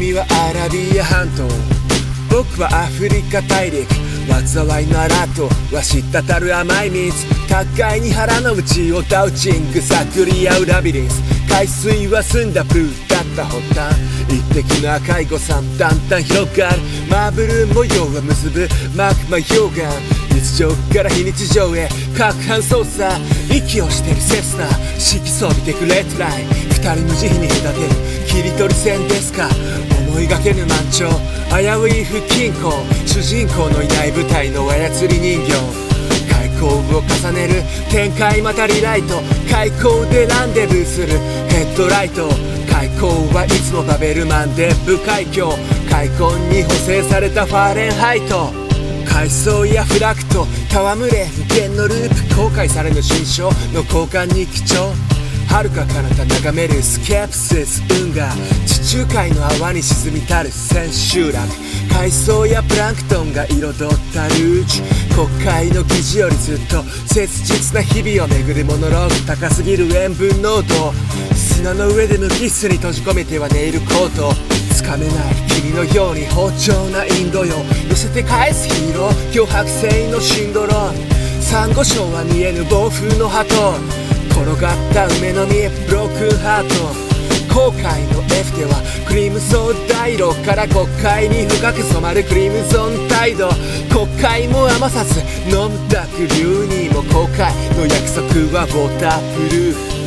君はアラビア半島僕はアフリカ大陸災いのアラートは滴る甘い蜜高いに腹の内をダウチング探り合うラビリンス海水は澄んだブーだった発端。一滴の赤い誤算だんだん広がるマーブル模様は結ぶマグマ溶岩日常から非日常へ各班操作息をしてるセスナ色素見てくレッドライ。ン二人の慈悲に隔てる。切り取り線ですかいがけぬ満潮危うい不均衡。主人公のいない舞台の操り人形。開口を重ねる展開またリライト。開口でランデブーする。ヘッドライト。開口はいつもバベルマンで部海峡。開口に補正されたファーレンハイト。海藻やフラクト。戯れ無限のループ後悔されぬ新章の交換に貴重。遥か彼方眺めるスケプシス運河。地中海の泡に沈みたる千秋楽海藻やプランクトンが彩ったルーチ国会の記事よりずっと切実な日々を巡るモノローグ高すぎる塩分濃度砂の上で無機質に閉じ込めてはネイルコートつかめない君のように包丁なインドよ寄せて返すヒーロー脅迫性のシンドロームサンゴ礁は見えぬ暴風の鳩転がった梅の実ブロークンハートてはクリムゾン大路から国会に深く染まるクリムゾン態度。国会も余さず飲む濁流にも後悔の約束はウォータープル。ーフ